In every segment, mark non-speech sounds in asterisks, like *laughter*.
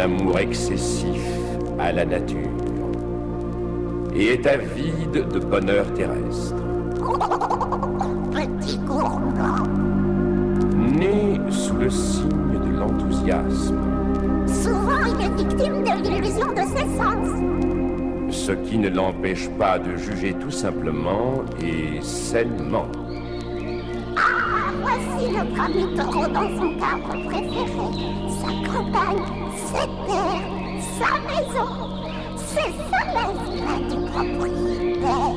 amour excessif à la nature et est avide de bonheur terrestre. *laughs* Petit gourmand, Né sous le signe de l'enthousiasme, souvent il est victime de l'illusion de ses sens. ce qui ne l'empêche pas de juger tout simplement et sainement. Ah, voici le premier taureau dans son cadre préféré. Sa campagne, sa maison. C'est ça l'instinct du propriétaire.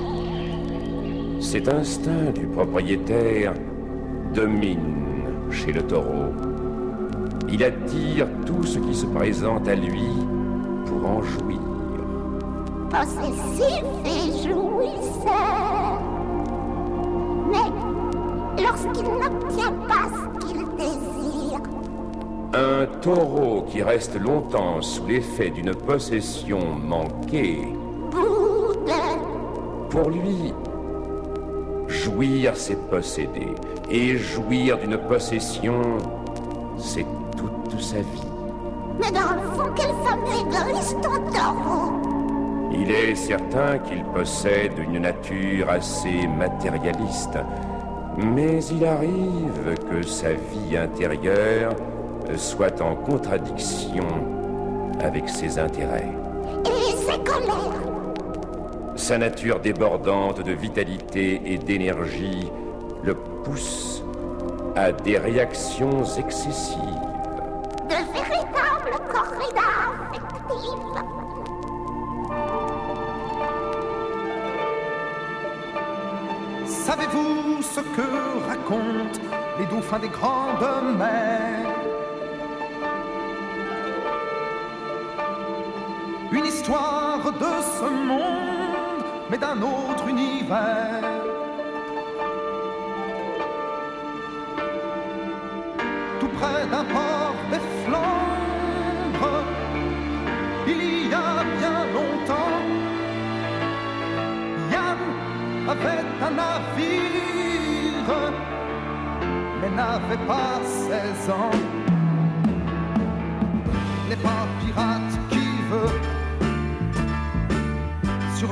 Cet instinct du propriétaire domine chez le taureau. Il attire tout ce qui se présente à lui pour en jouir. Possessif et jouisseur. Taureau qui reste longtemps sous l'effet d'une possession manquée, pour lui, jouir c'est posséder. Et jouir d'une possession, c'est toute sa vie. Mais dans le fond, quelle femme égoïste ton taureau? Il est certain qu'il possède une nature assez matérialiste, mais il arrive que sa vie intérieure soit en contradiction avec ses intérêts. et ses colères. Sa nature débordante de vitalité et d'énergie le pousse à des réactions excessives. de véritables corridas affectives. Savez-vous ce que racontent les dauphins des grandes mers? De ce monde, mais d'un autre univers. Tout près d'un port des Flandres, il y a bien longtemps, Yann avait un navire, mais n'avait pas 16 ans.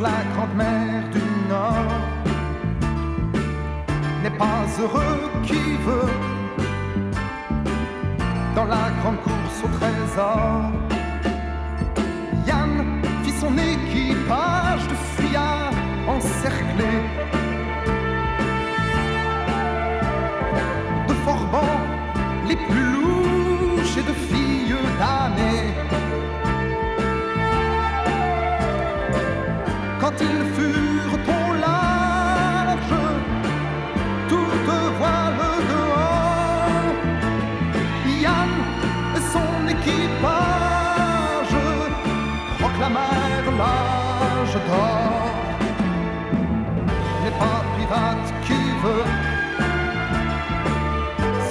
La grande mer du Nord. N'est pas heureux qui veut dans la grande course au trésor. L'âge d'or. N'est pas pirate qui veut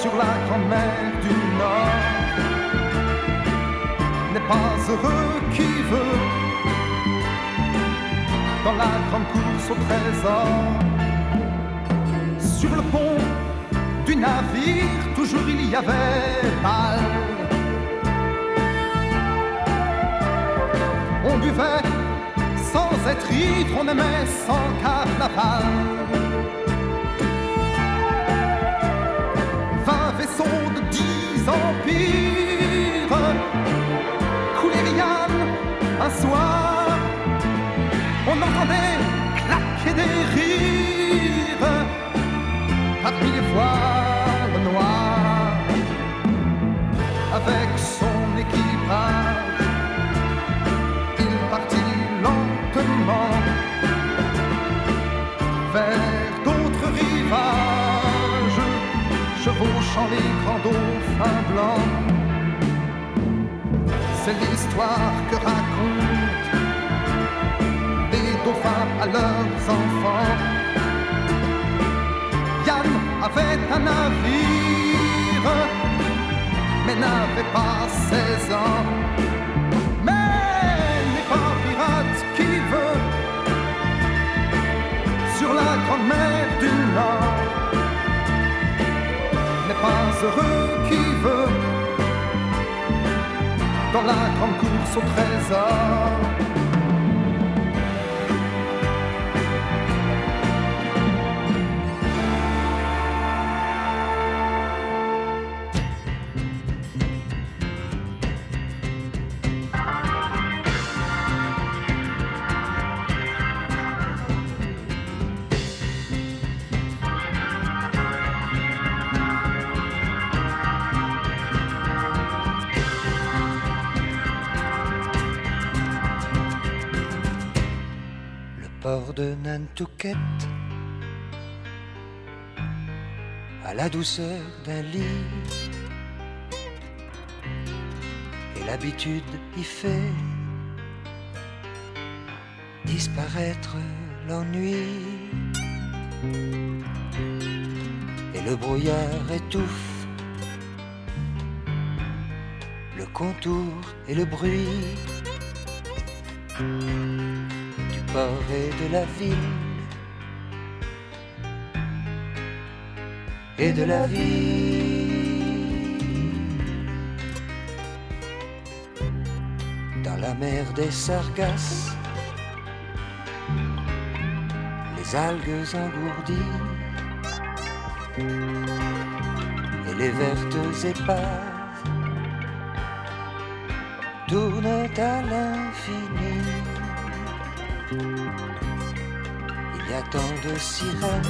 sur la grande mer du Nord. N'est pas heureux qui veut dans la grande course au trésor. Sur le pont du navire, toujours il y avait bal. On buvait être ivre, on aimait sans carnaval. Vingt vaisseaux de dix empires coulaient Yann un soir. On entendait claquer des rires parmi les voiles noirs. Avec son équipage, marchant les grands dauphins blancs. C'est l'histoire que racontent les dauphins à leurs enfants. Yann avait un navire, mais n'avait pas 16 ans. Mais n'est pas pirate qui veut sur la grande mer du Nord heureux qui veut dans la grande course au trésor. Nantucket, à la douceur d'un lit. Et l'habitude y fait disparaître l'ennui. Et le brouillard étouffe le contour et le bruit et de la ville et de la vie. Dans la mer des sargasses, les algues engourdies et les vertes épaves tournent à l'infini. Il y a tant de sirènes,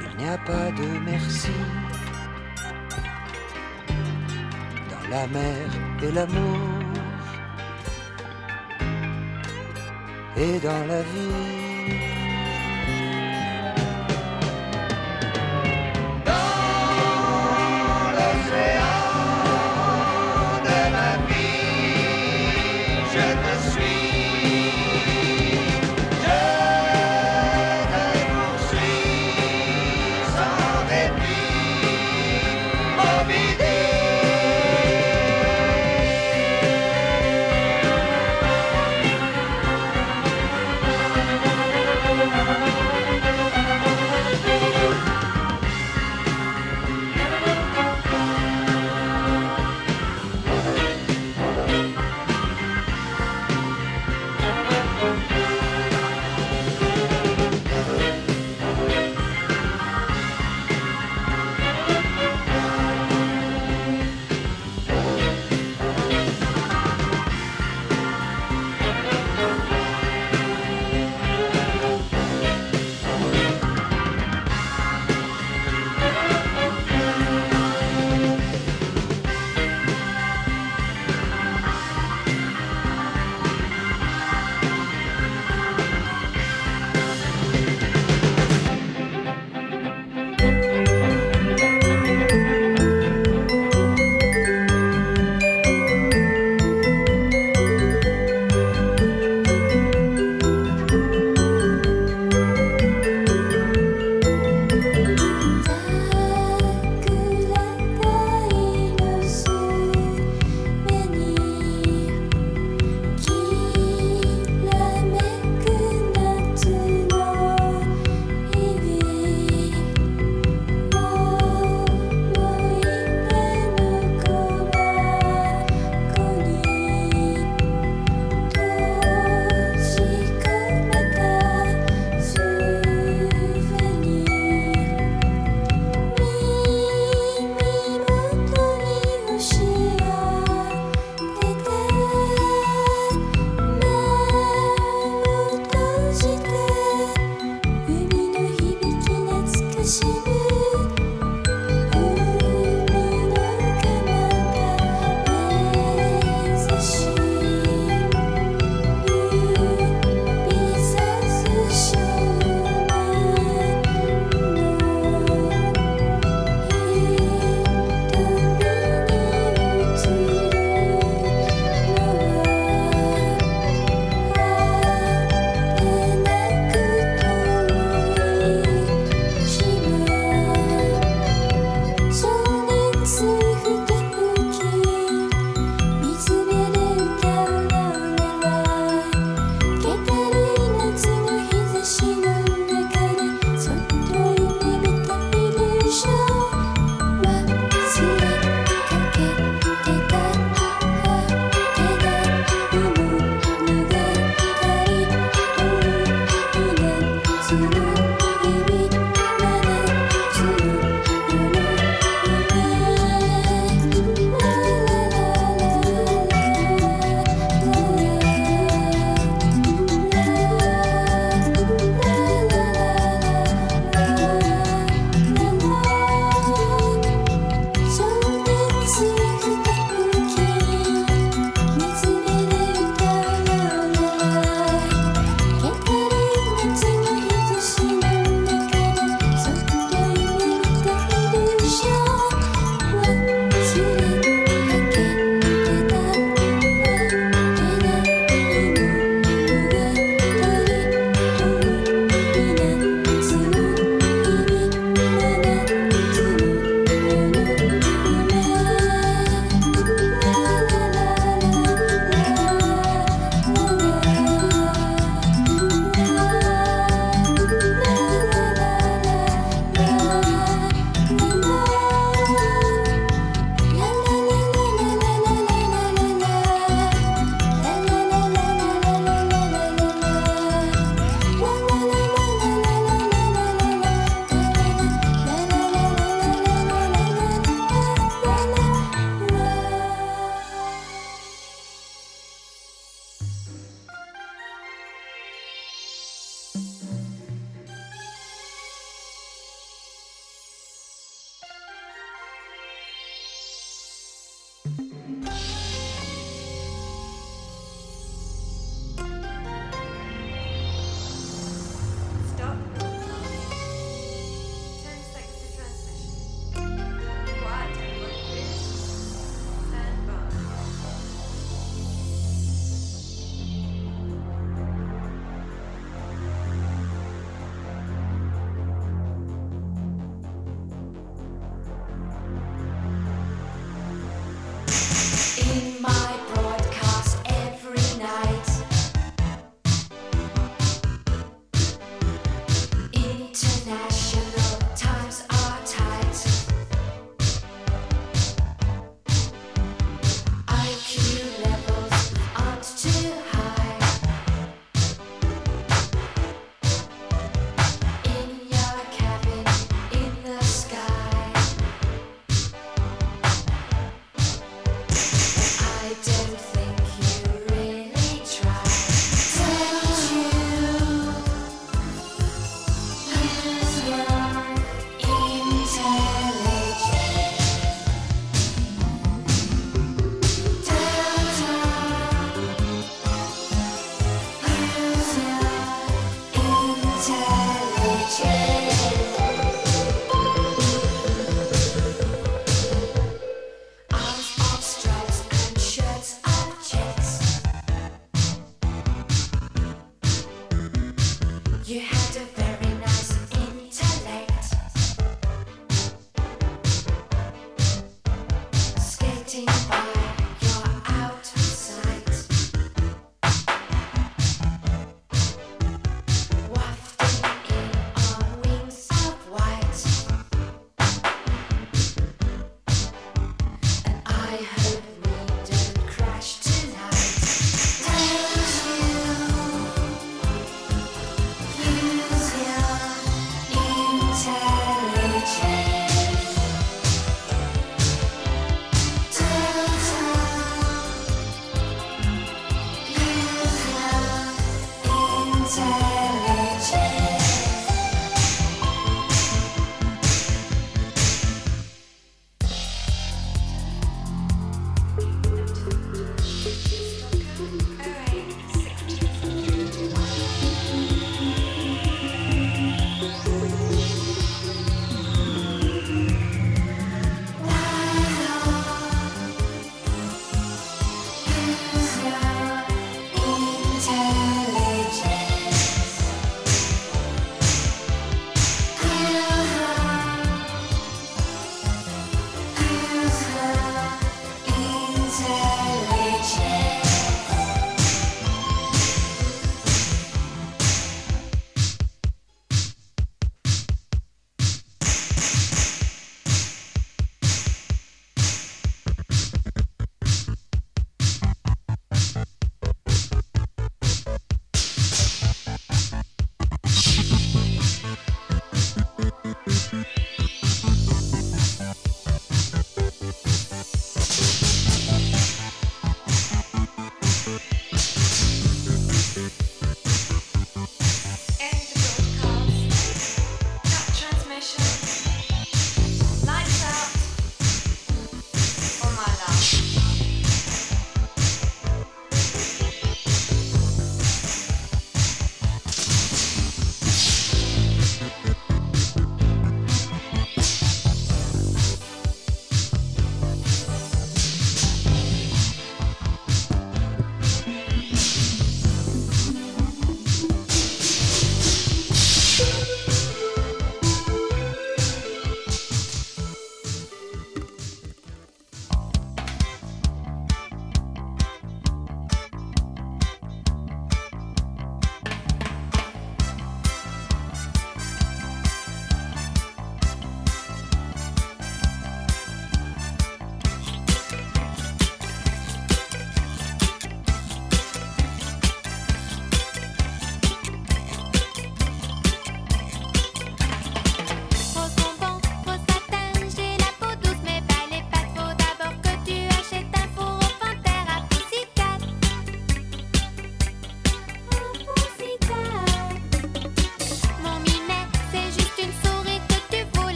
il n'y a pas de merci. Dans la mer et l'amour, et dans la vie.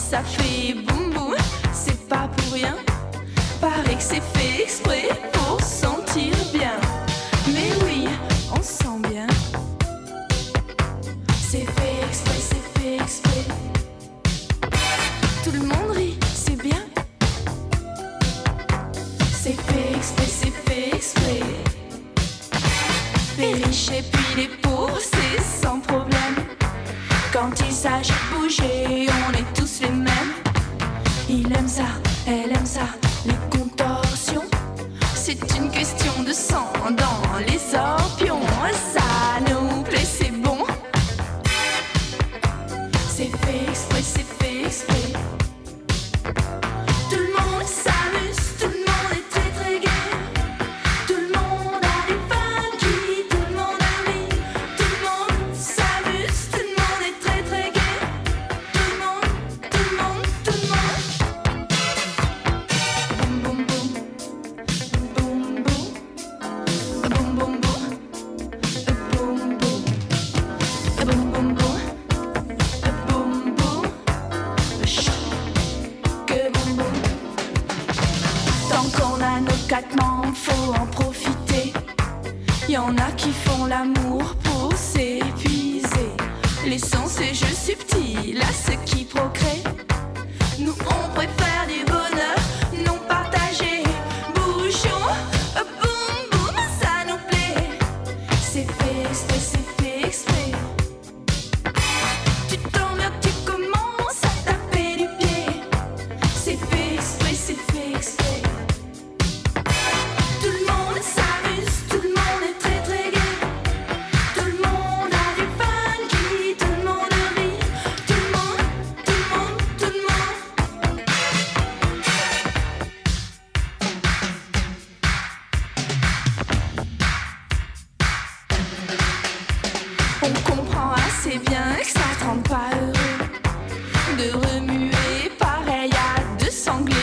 ça fait boum boum, c'est pas pour rien. Paraît que c'est fait exprès pour sentir bien. Mais oui, on sent bien. C'est fait exprès, c'est fait exprès. Tout le monde rit, c'est bien. C'est fait exprès, c'est fait exprès. Les riches et puis les pauvres, c'est sans problème. Quand il s'agit de bouger. ciągle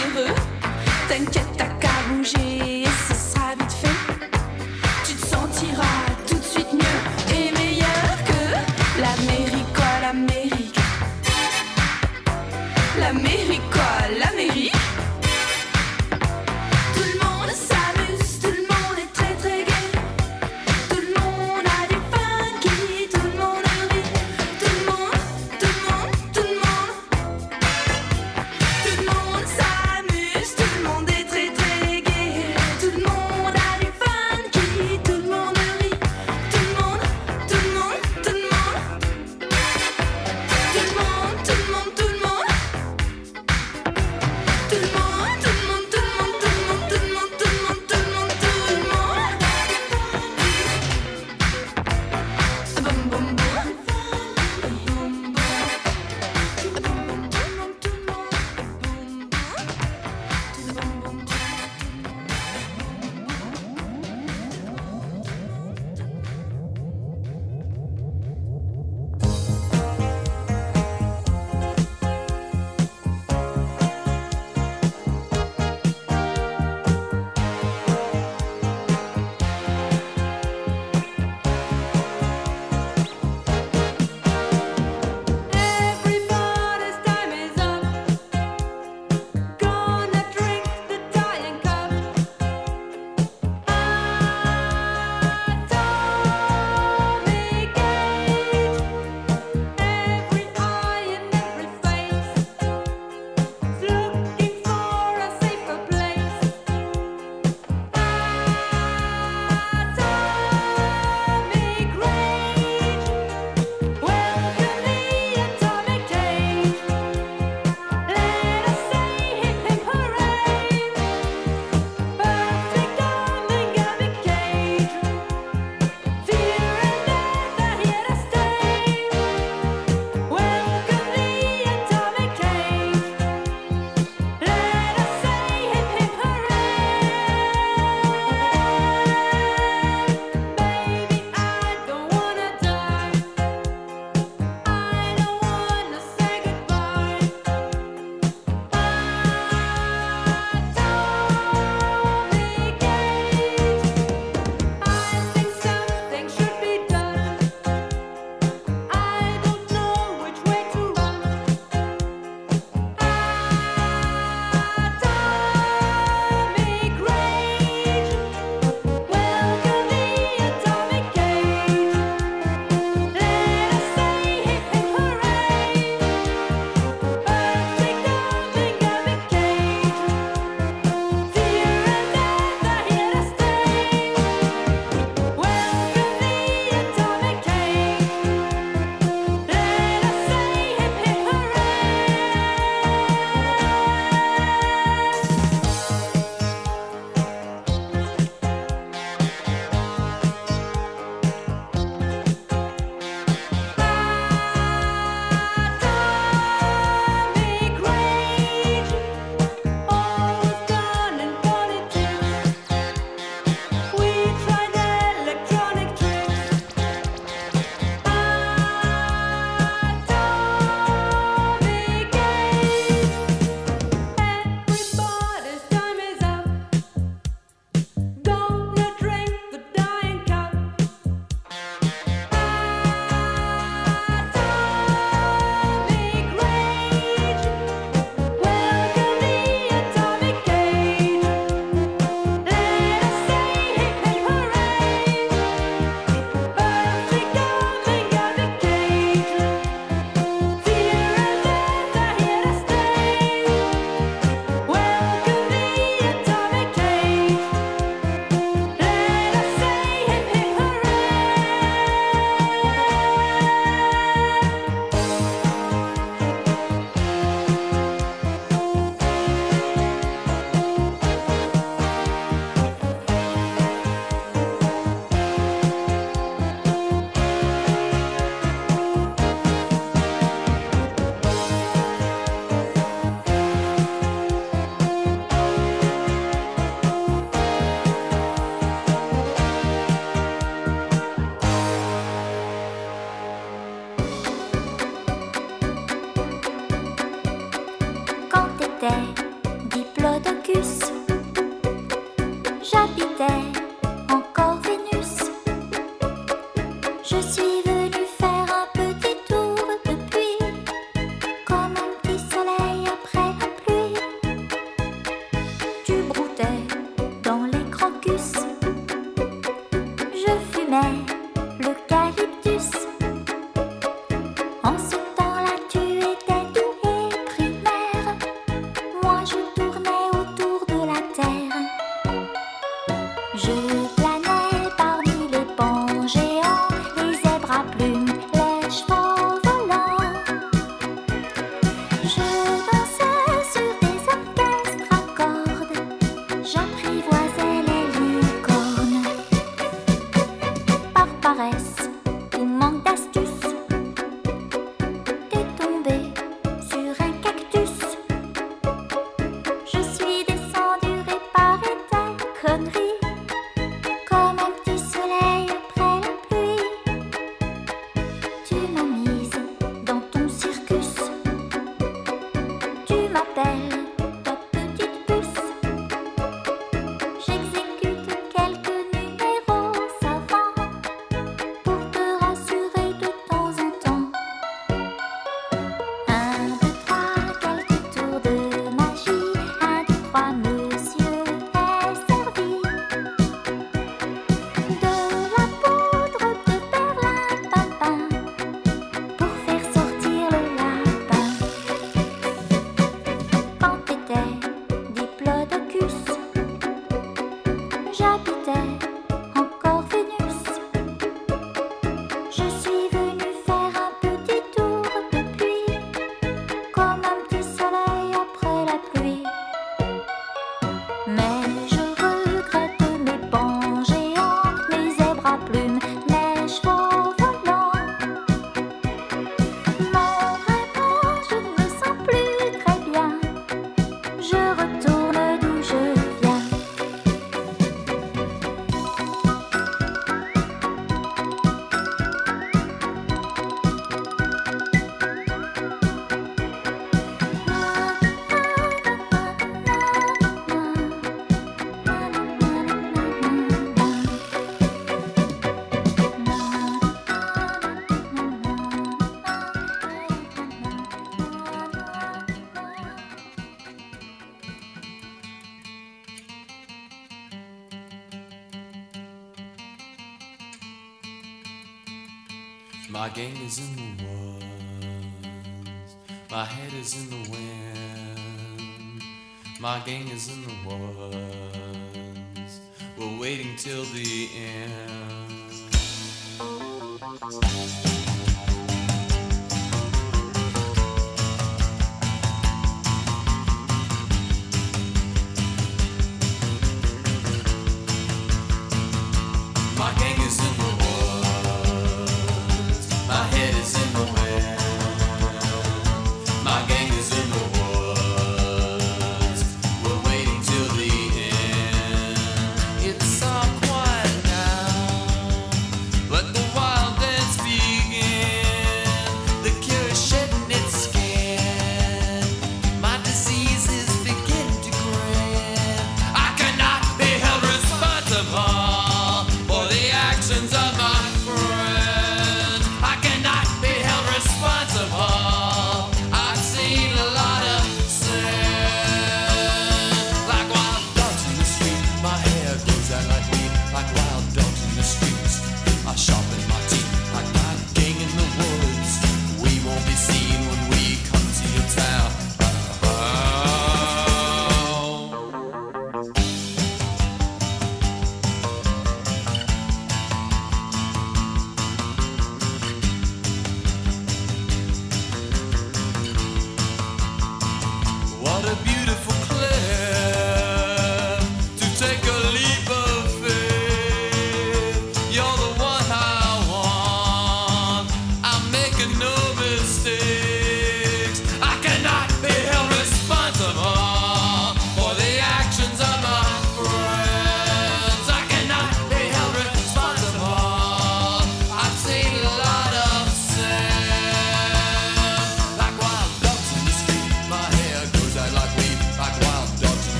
Jogging is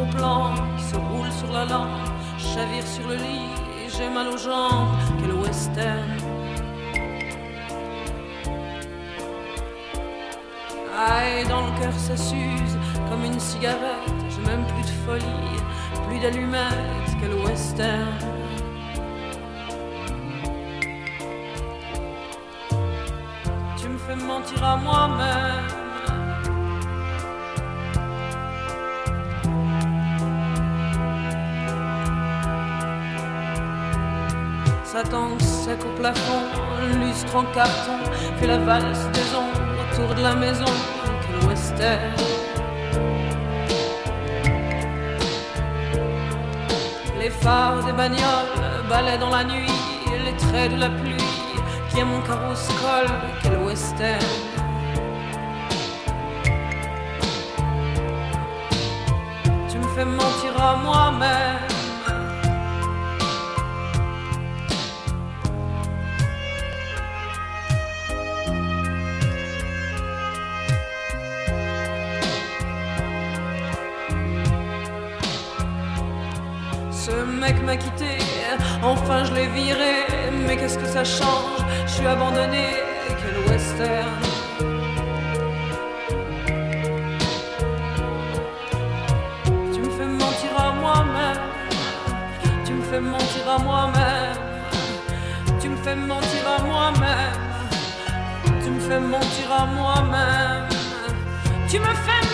gros plan qui se roule sur la lampe, chavire sur le lit et j'ai mal aux jambes. Quel western. Aïe, dans le cœur ça s'use comme une cigarette. J'ai même plus de folie, plus d'allumettes. Quel western. Tu me fais mentir à moi-même. Ça tangue sec au plafond, lustre en carton, fait la valse des ombres autour de la maison. Quel western. Les phares des bagnoles balaient dans la nuit, les traits de la pluie qui est mon carrosse-colle. Quel western. Tu me fais mentir à moi-même. Mais qu'est-ce que ça change? Je suis abandonné, quel western. Tu me fais mentir à moi-même, tu me fais mentir à moi-même, tu me fais mentir à moi-même, tu me fais mentir à moi-même, tu me fais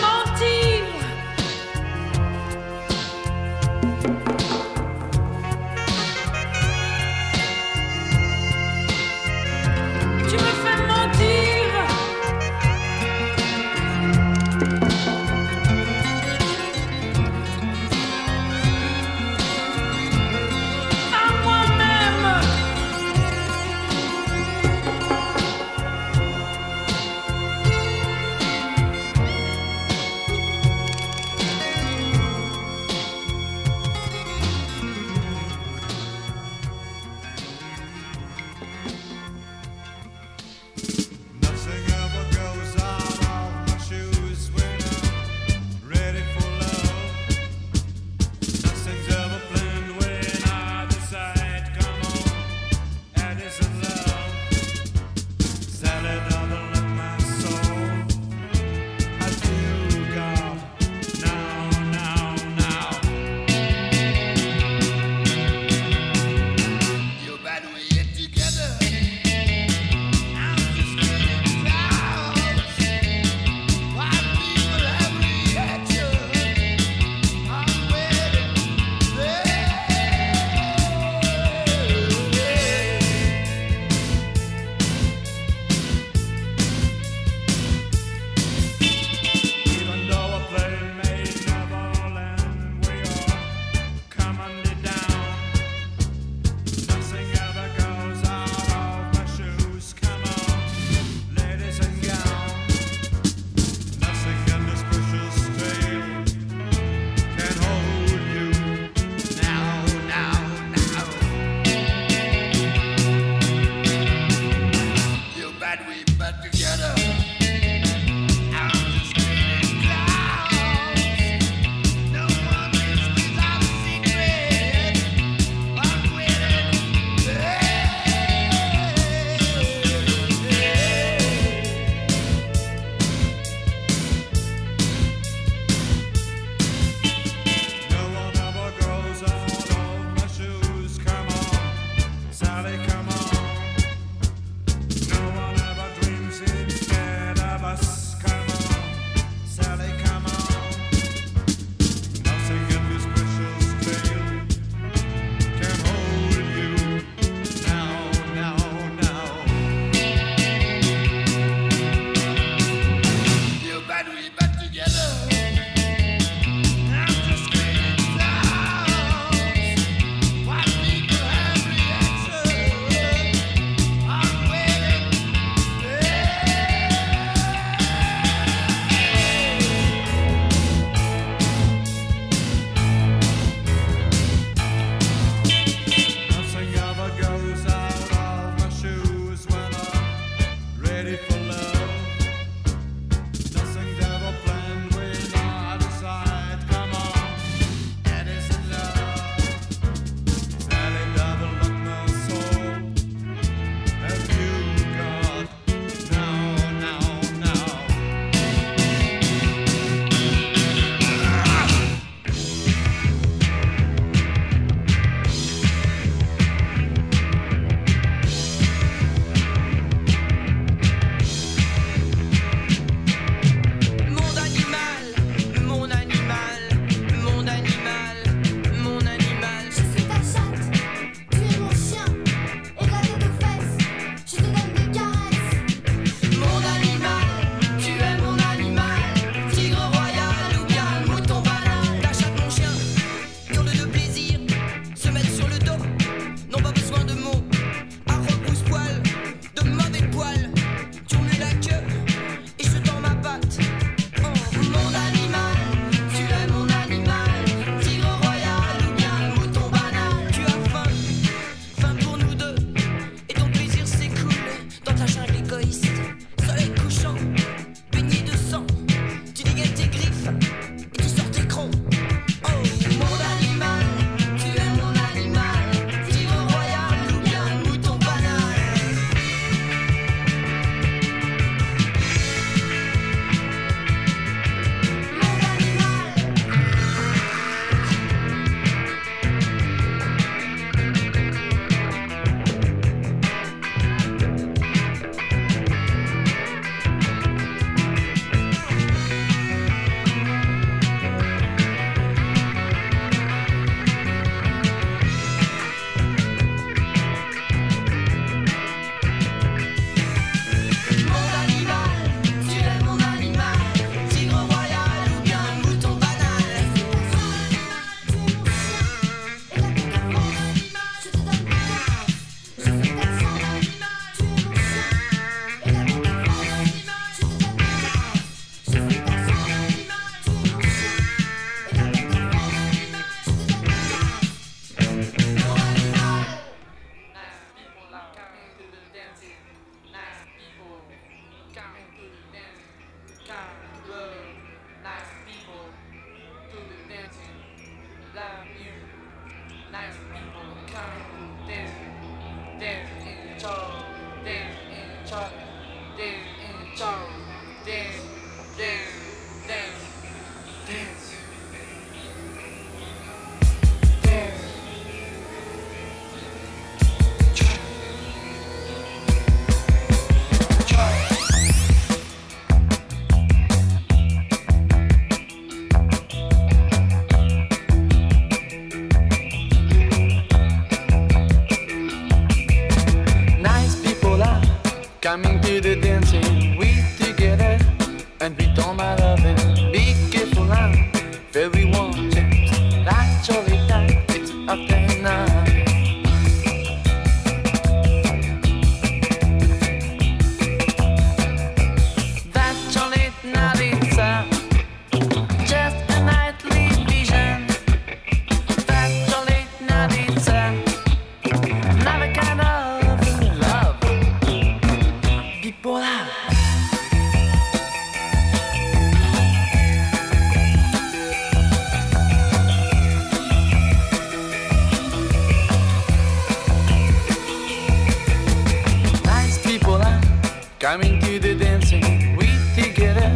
Coming to the dancing, we together,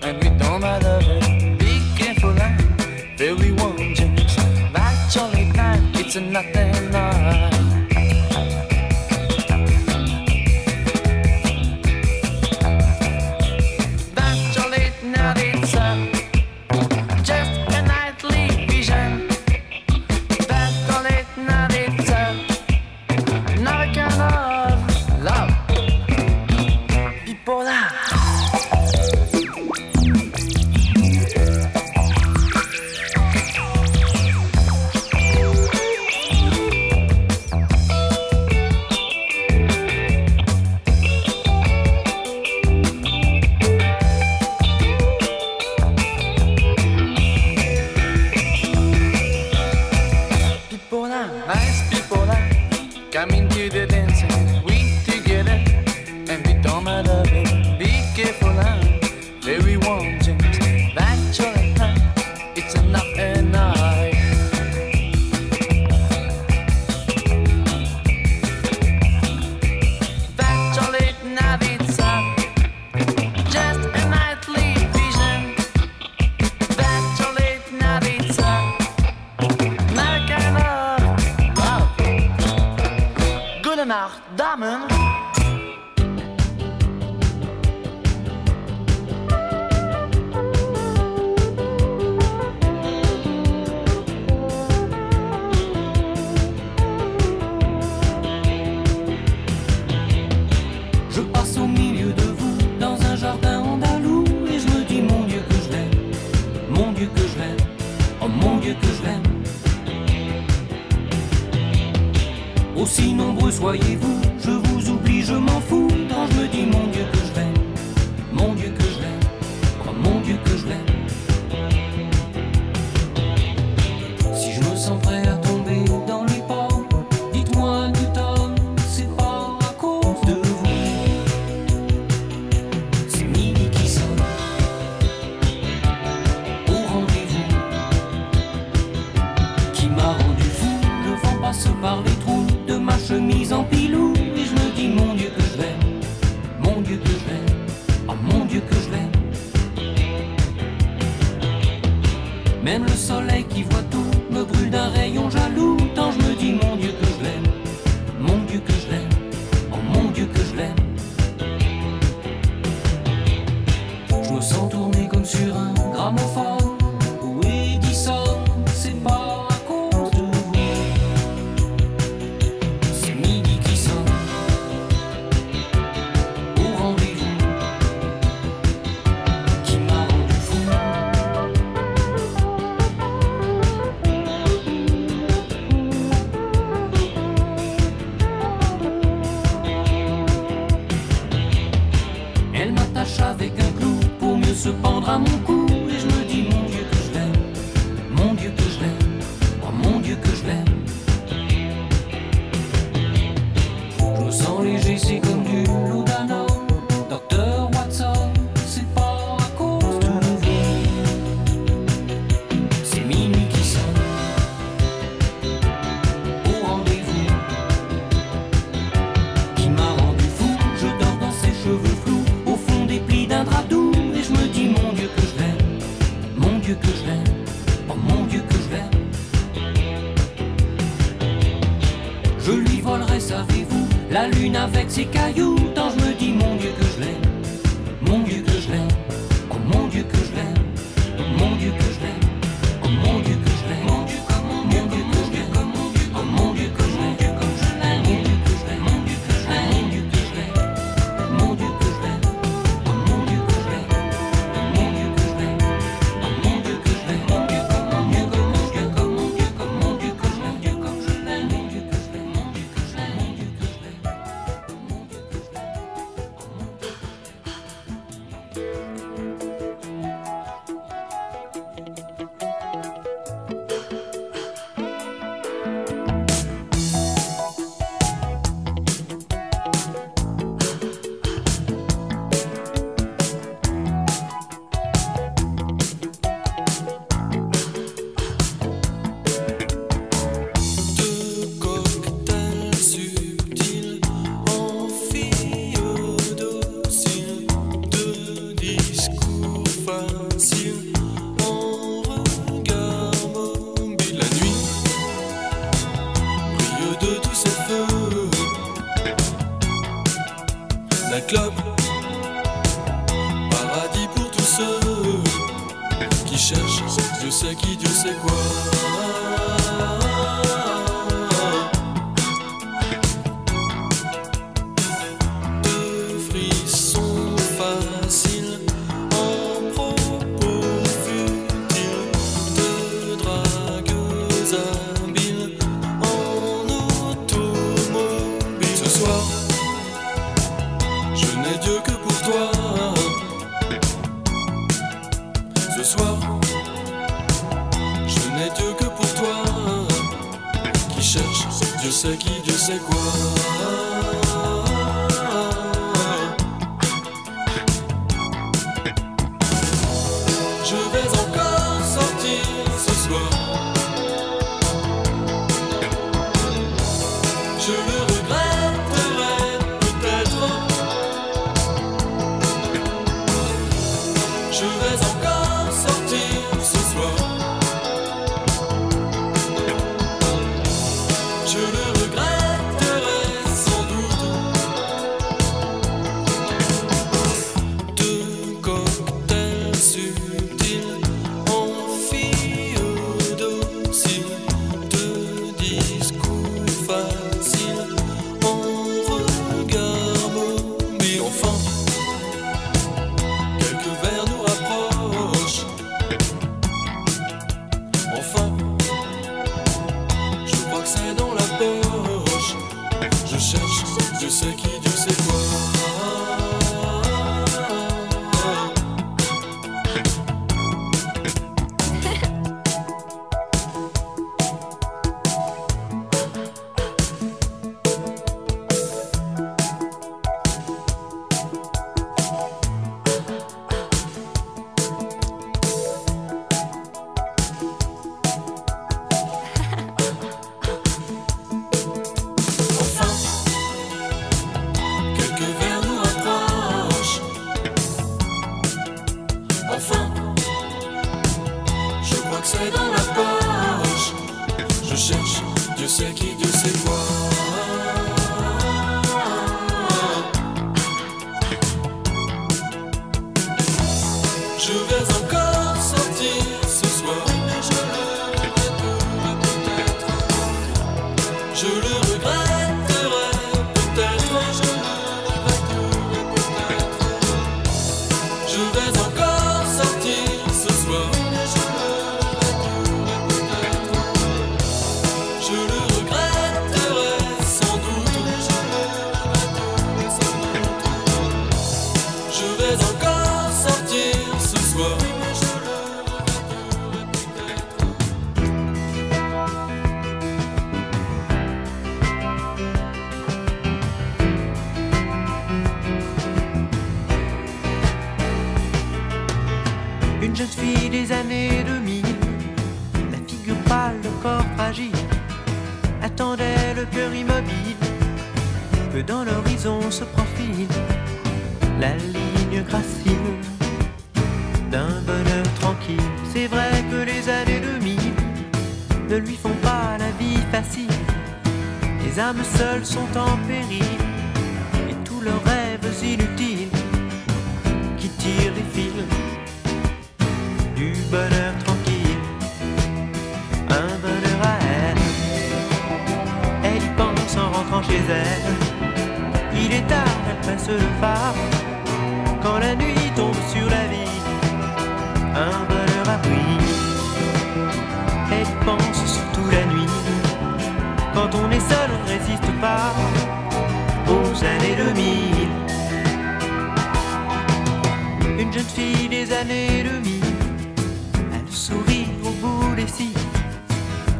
and we don't matter. Be careful, now, very one chance. that's all it. It's a nothing.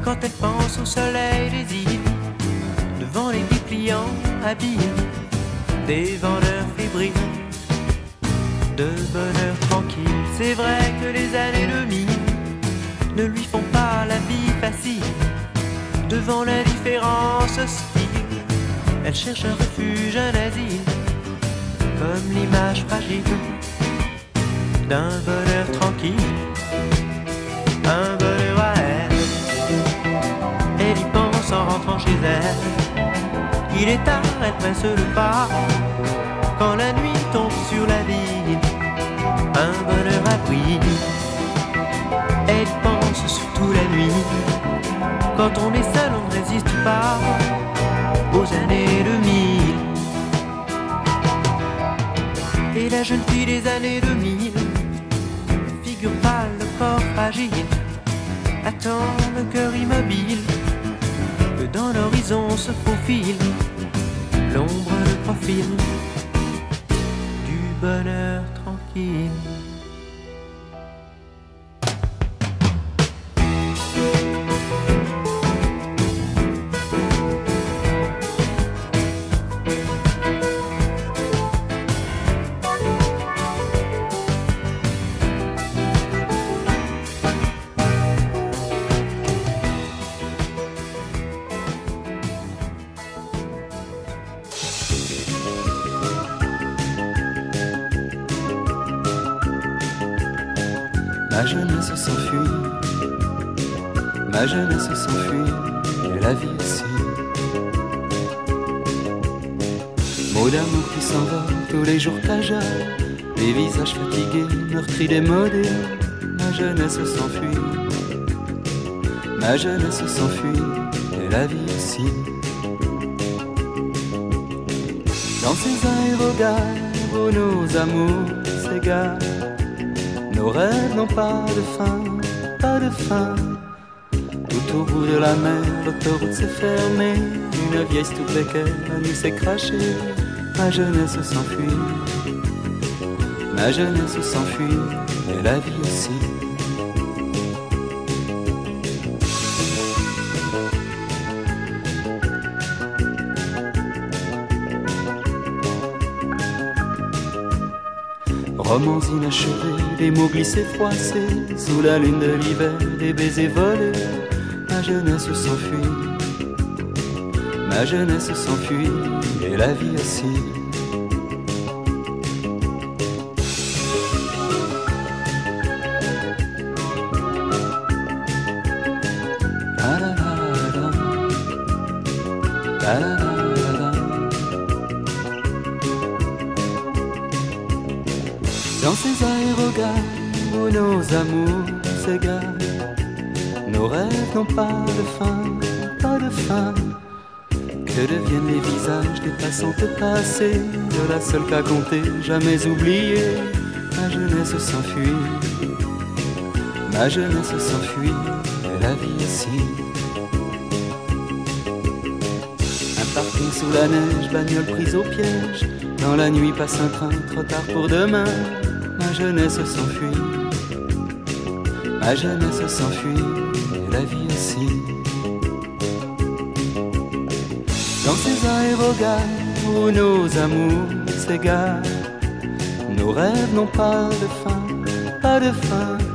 quand elle pense au soleil des îles, devant les dépliants habiles des vendeurs fébriles de bonheur tranquille. C'est vrai que les années de mine ne lui font pas la vie facile. Devant l'indifférence hostile, elle cherche un refuge, un asile, comme l'image fragile d'un bonheur tranquille. Un Il est tard, elle presse le pas. Quand la nuit tombe sur la ville, un bonheur abri. Elle pense surtout la nuit. Quand on est seul, on ne résiste pas aux années 2000. Et la jeune fille des années 2000, figure pâle, corps fragile, attend le cœur immobile dans l'horizon se faufile l'ombre, le profil du bonheur Ma jeunesse s'enfuit, ma jeunesse s'enfuit, et la vie aussi. Mots d'amour qui s'envolent tous les jours cajoles, les visages fatigués, meurtris démodés. Ma jeunesse s'enfuit, ma jeunesse s'enfuit, et la vie aussi. Dans ces aérogares où nos amours s'égarent. Nos rêves n'ont pas de fin, pas de fin. Tout au bout de la mer, l'autoroute s'est fermée. Une vieille stupécaire, la nuit s'est crachée. Ma jeunesse s'enfuit, ma jeunesse s'enfuit, et la vie aussi. Romans inachevés, des mots glissés froissés, sous la lune de l'hiver, des baisers volés. Ma jeunesse s'enfuit, ma jeunesse s'enfuit, et la vie aussi. Passants passés, de la seule qu'à compter, jamais oubliée. Ma jeunesse s'enfuit, ma jeunesse s'enfuit, la vie aussi. Un parking sous la neige, bagnole prise au piège. Dans la nuit passe un train, trop tard pour demain. Ma jeunesse s'enfuit, ma jeunesse s'enfuit, la vie aussi. Dans ces aérogares où nos amours s'égarent, nos rêves n'ont pas de fin, pas de fin.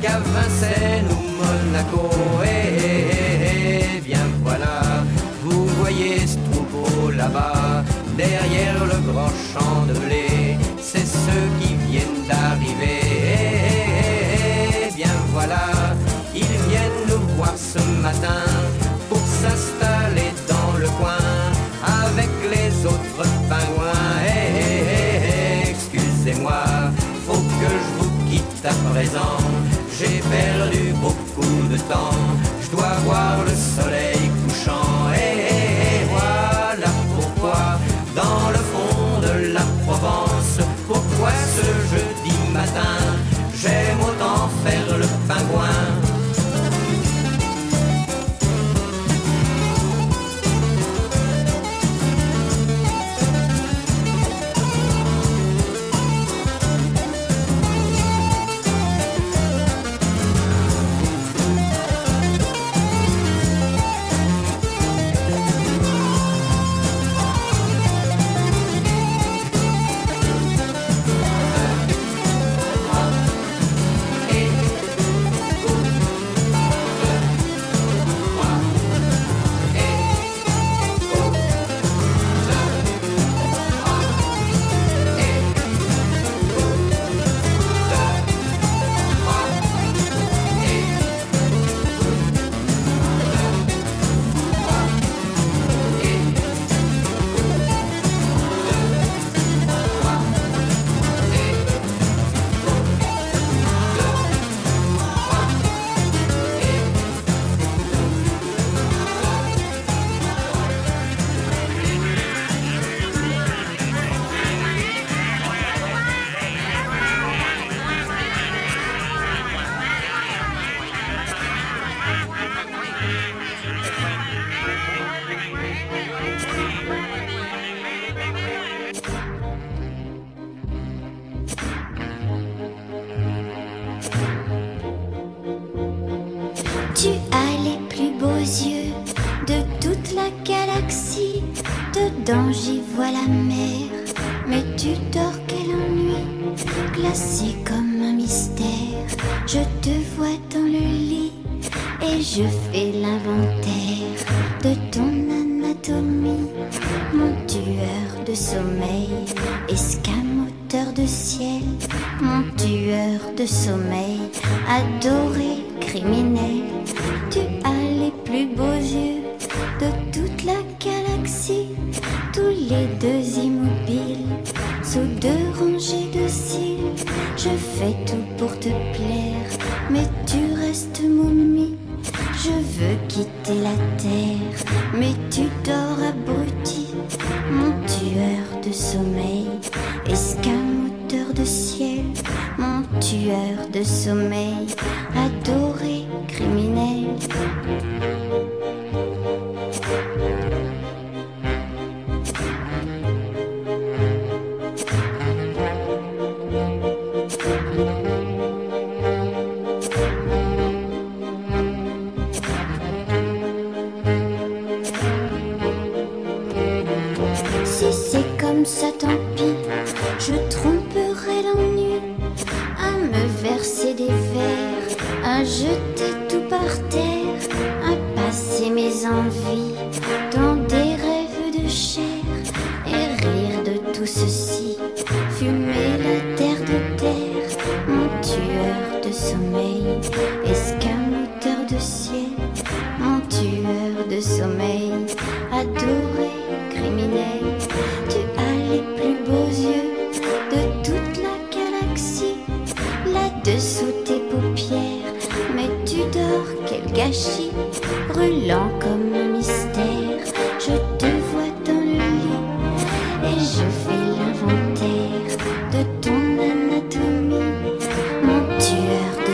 qu'à Vincennes ou Monaco. Eh, eh, eh, eh, eh bien voilà, vous voyez ce troupeau là-bas, derrière le grand champ de blé, c'est ceux qui viennent d'arriver. Eh, eh, eh, eh, eh bien voilà, ils viennent nous voir ce matin. Say J'y vois la mer, mais tu dors quel ennui, glacé comme un mystère. Je te vois dans le lit et je fais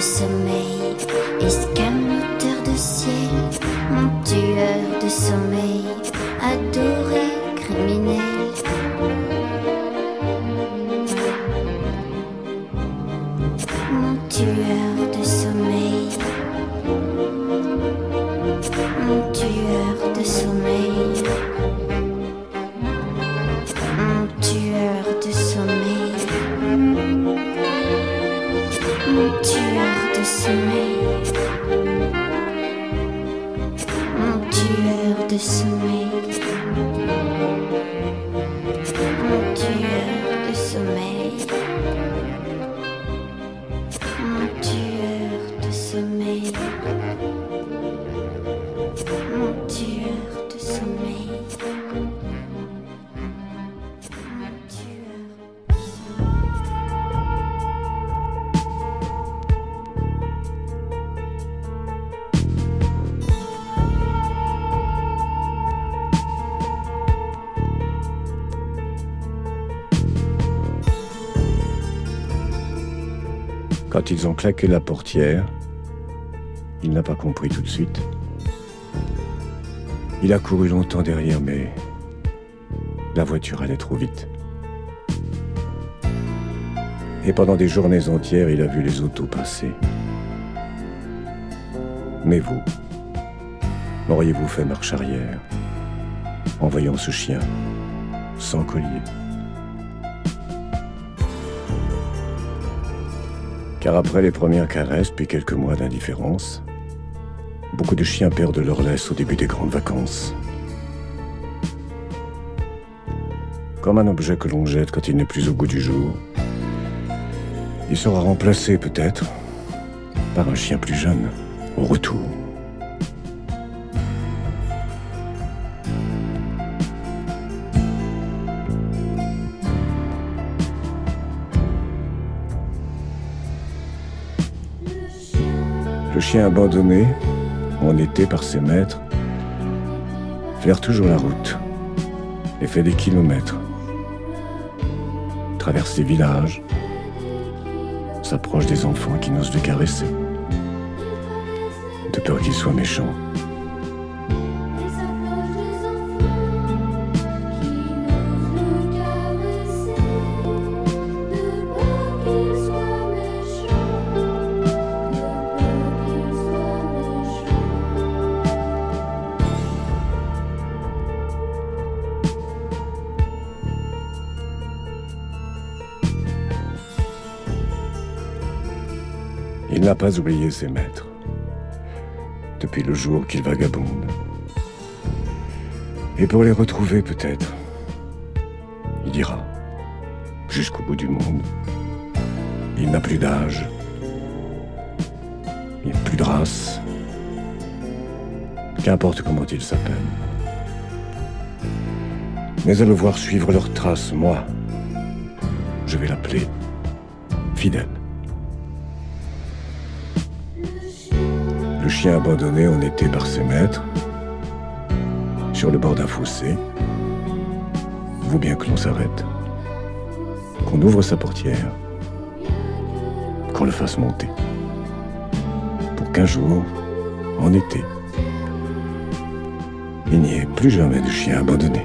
sommeil. Est-ce de ciel, mon tueur de sommeil, adore ils ont claqué la portière, il n'a pas compris tout de suite. Il a couru longtemps derrière, mais la voiture allait trop vite. Et pendant des journées entières, il a vu les autos passer. Mais vous, auriez-vous fait marche arrière en voyant ce chien sans collier? Car après les premières caresses, puis quelques mois d'indifférence, beaucoup de chiens perdent leur laisse au début des grandes vacances. Comme un objet que l'on jette quand il n'est plus au goût du jour, il sera remplacé peut-être par un chien plus jeune au retour. Le chien abandonné, en été par ses maîtres, flaire toujours la route et fait des kilomètres. Traverse les villages, s'approche des enfants qui n'osent le caresser, de peur qu'il soit méchant. Pas oublié ses maîtres depuis le jour qu'il vagabonde. Et pour les retrouver peut-être, il ira jusqu'au bout du monde. Il n'a plus d'âge, il n'a plus de race, qu'importe comment il s'appelle. Mais à le voir suivre leurs traces, moi, je vais l'appeler fidèle. Chien abandonné en été par ses maîtres, sur le bord d'un fossé, vaut bien que l'on s'arrête, qu'on ouvre sa portière, qu'on le fasse monter, pour qu'un jour, en été, il n'y ait plus jamais de chien abandonné.